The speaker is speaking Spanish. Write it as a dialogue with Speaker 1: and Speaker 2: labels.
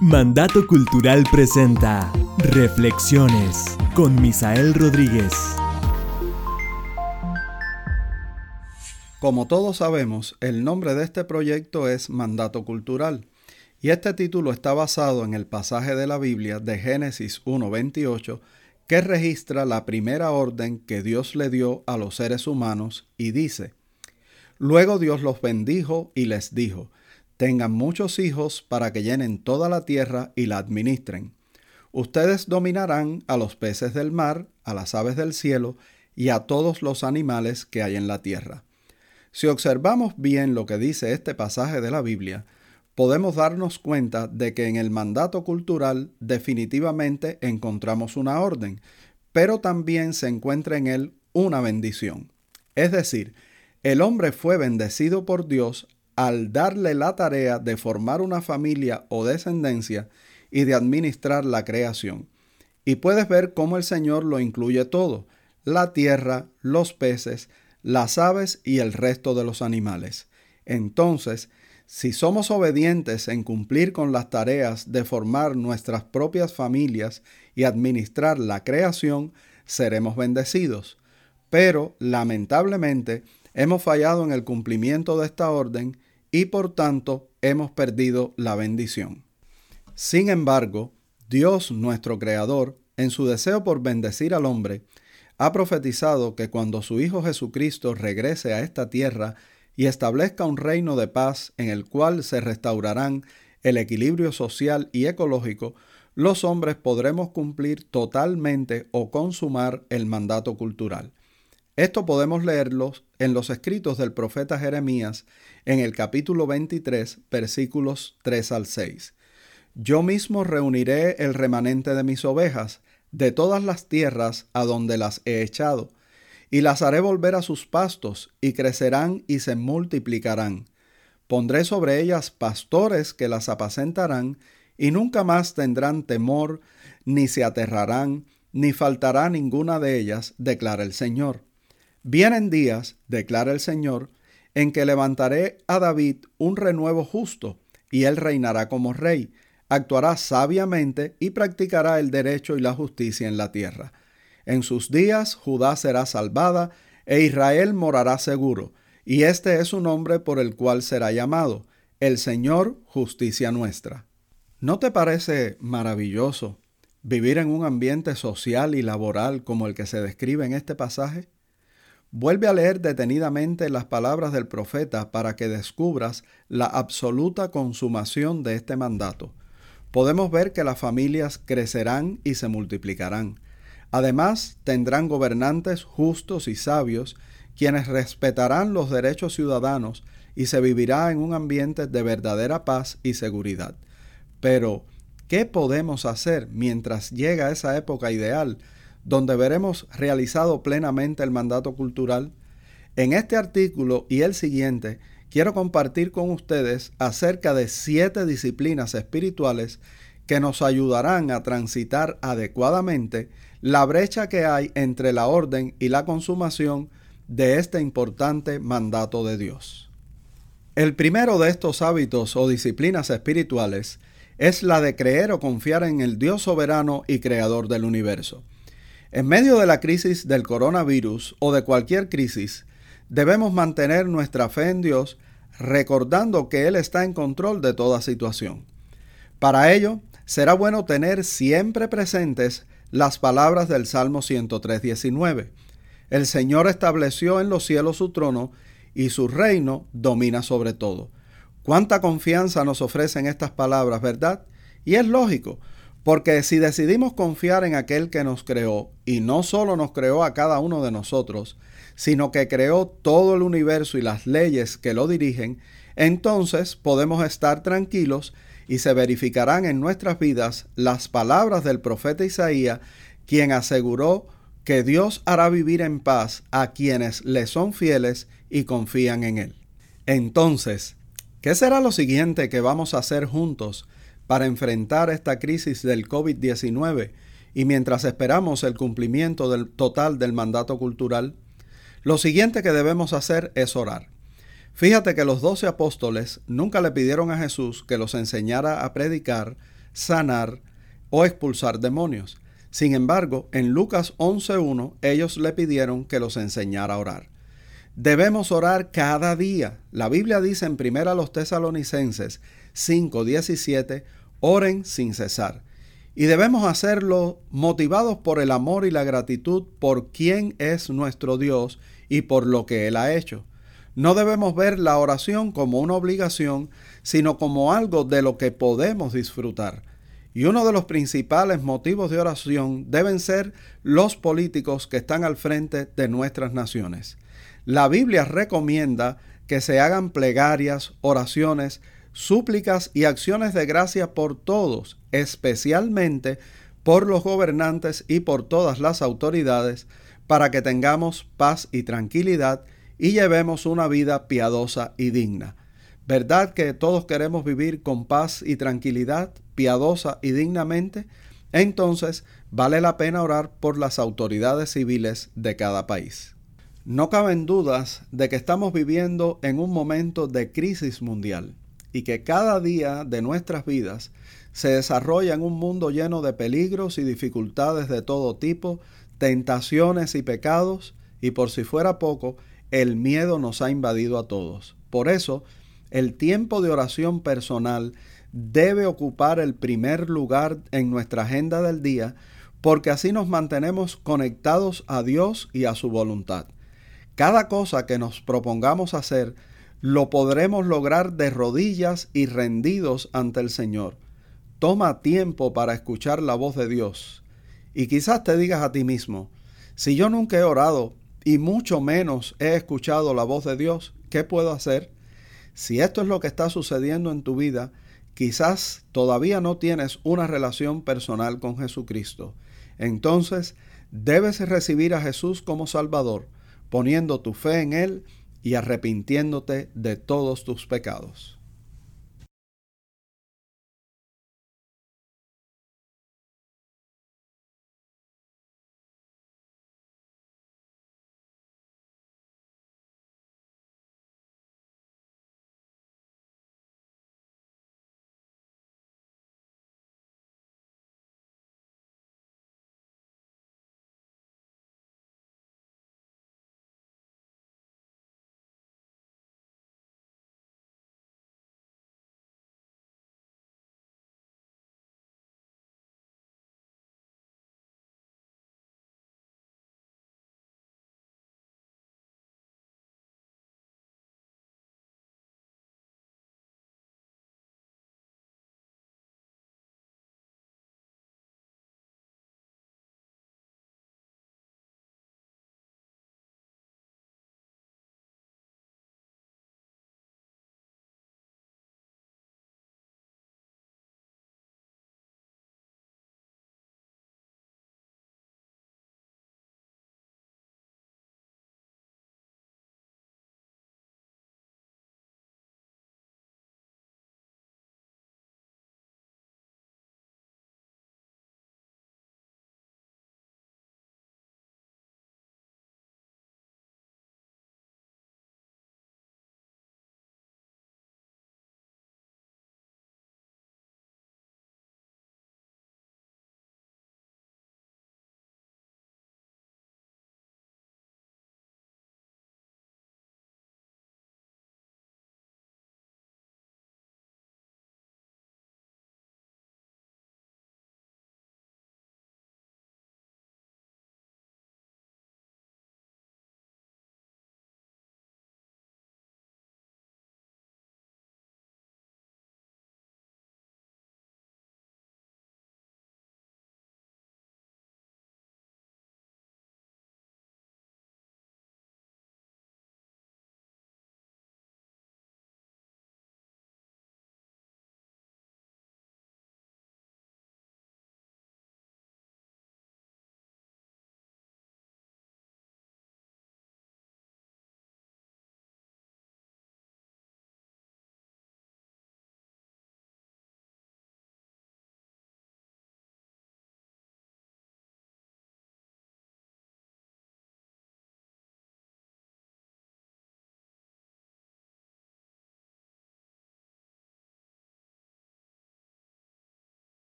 Speaker 1: Mandato Cultural presenta Reflexiones con Misael Rodríguez.
Speaker 2: Como todos sabemos, el nombre de este proyecto es Mandato Cultural y este título está basado en el pasaje de la Biblia de Génesis 1.28 que registra la primera orden que Dios le dio a los seres humanos y dice, Luego Dios los bendijo y les dijo, tengan muchos hijos para que llenen toda la tierra y la administren. Ustedes dominarán a los peces del mar, a las aves del cielo y a todos los animales que hay en la tierra. Si observamos bien lo que dice este pasaje de la Biblia, podemos darnos cuenta de que en el mandato cultural definitivamente encontramos una orden, pero también se encuentra en él una bendición. Es decir, el hombre fue bendecido por Dios al darle la tarea de formar una familia o descendencia y de administrar la creación. Y puedes ver cómo el Señor lo incluye todo, la tierra, los peces, las aves y el resto de los animales. Entonces, si somos obedientes en cumplir con las tareas de formar nuestras propias familias y administrar la creación, seremos bendecidos. Pero, lamentablemente, hemos fallado en el cumplimiento de esta orden y por tanto hemos perdido la bendición. Sin embargo, Dios nuestro Creador, en su deseo por bendecir al hombre, ha profetizado que cuando su Hijo Jesucristo regrese a esta tierra y establezca un reino de paz en el cual se restaurarán el equilibrio social y ecológico, los hombres podremos cumplir totalmente o consumar el mandato cultural. Esto podemos leerlo en los escritos del profeta Jeremías en el capítulo 23, versículos 3 al 6. Yo mismo reuniré el remanente de mis ovejas de todas las tierras a donde las he echado, y las haré volver a sus pastos, y crecerán y se multiplicarán. Pondré sobre ellas pastores que las apacentarán, y nunca más tendrán temor, ni se aterrarán, ni faltará ninguna de ellas, declara el Señor. Vienen días, declara el Señor, en que levantaré a David un renuevo justo, y él reinará como rey, actuará sabiamente y practicará el derecho y la justicia en la tierra. En sus días Judá será salvada, e Israel morará seguro, y este es un nombre por el cual será llamado, el Señor justicia nuestra. ¿No te parece maravilloso vivir en un ambiente social y laboral como el que se describe en este pasaje? Vuelve a leer detenidamente las palabras del profeta para que descubras la absoluta consumación de este mandato. Podemos ver que las familias crecerán y se multiplicarán. Además, tendrán gobernantes justos y sabios, quienes respetarán los derechos ciudadanos y se vivirá en un ambiente de verdadera paz y seguridad. Pero, ¿qué podemos hacer mientras llega esa época ideal donde veremos realizado plenamente el mandato cultural. En este artículo y el siguiente quiero compartir con ustedes acerca de siete disciplinas espirituales que nos ayudarán a transitar adecuadamente la brecha que hay entre la orden y la consumación de este importante mandato de Dios. El primero de estos hábitos o disciplinas espirituales es la de creer o confiar en el Dios soberano y creador del universo. En medio de la crisis del coronavirus o de cualquier crisis, debemos mantener nuestra fe en Dios recordando que Él está en control de toda situación. Para ello, será bueno tener siempre presentes las palabras del Salmo 103.19. El Señor estableció en los cielos su trono y su reino domina sobre todo. Cuánta confianza nos ofrecen estas palabras, ¿verdad? Y es lógico, porque si decidimos confiar en aquel que nos creó, y no solo nos creó a cada uno de nosotros, sino que creó todo el universo y las leyes que lo dirigen, entonces podemos estar tranquilos y se verificarán en nuestras vidas las palabras del profeta Isaías, quien aseguró que Dios hará vivir en paz a quienes le son fieles y confían en Él. Entonces, ¿qué será lo siguiente que vamos a hacer juntos para enfrentar esta crisis del COVID-19 y mientras esperamos el cumplimiento del total del mandato cultural, lo siguiente que debemos hacer es orar. Fíjate que los doce apóstoles nunca le pidieron a Jesús que los enseñara a predicar, sanar o expulsar demonios. Sin embargo, en Lucas 11.1 ellos le pidieron que los enseñara a orar. Debemos orar cada día. La Biblia dice en 1 los tesalonicenses 5.17, oren sin cesar. Y debemos hacerlo motivados por el amor y la gratitud por quien es nuestro Dios y por lo que Él ha hecho. No debemos ver la oración como una obligación, sino como algo de lo que podemos disfrutar. Y uno de los principales motivos de oración deben ser los políticos que están al frente de nuestras naciones. La Biblia recomienda que se hagan plegarias, oraciones, súplicas y acciones de gracia por todos, especialmente por los gobernantes y por todas las autoridades, para que tengamos paz y tranquilidad y llevemos una vida piadosa y digna. ¿Verdad que todos queremos vivir con paz y tranquilidad, piadosa y dignamente? Entonces vale la pena orar por las autoridades civiles de cada país. No caben dudas de que estamos viviendo en un momento de crisis mundial y que cada día de nuestras vidas se desarrolla en un mundo lleno de peligros y dificultades de todo tipo, tentaciones y pecados, y por si fuera poco, el miedo nos ha invadido a todos. Por eso, el tiempo de oración personal debe ocupar el primer lugar en nuestra agenda del día porque así nos mantenemos conectados a Dios y a su voluntad. Cada cosa que nos propongamos hacer lo podremos lograr de rodillas y rendidos ante el Señor. Toma tiempo para escuchar la voz de Dios. Y quizás te digas a ti mismo, si yo nunca he orado y mucho menos he escuchado la voz de Dios, ¿qué puedo hacer? Si esto es lo que está sucediendo en tu vida, quizás todavía no tienes una relación personal con Jesucristo. Entonces, debes recibir a Jesús como Salvador, poniendo tu fe en Él y arrepintiéndote de todos tus pecados.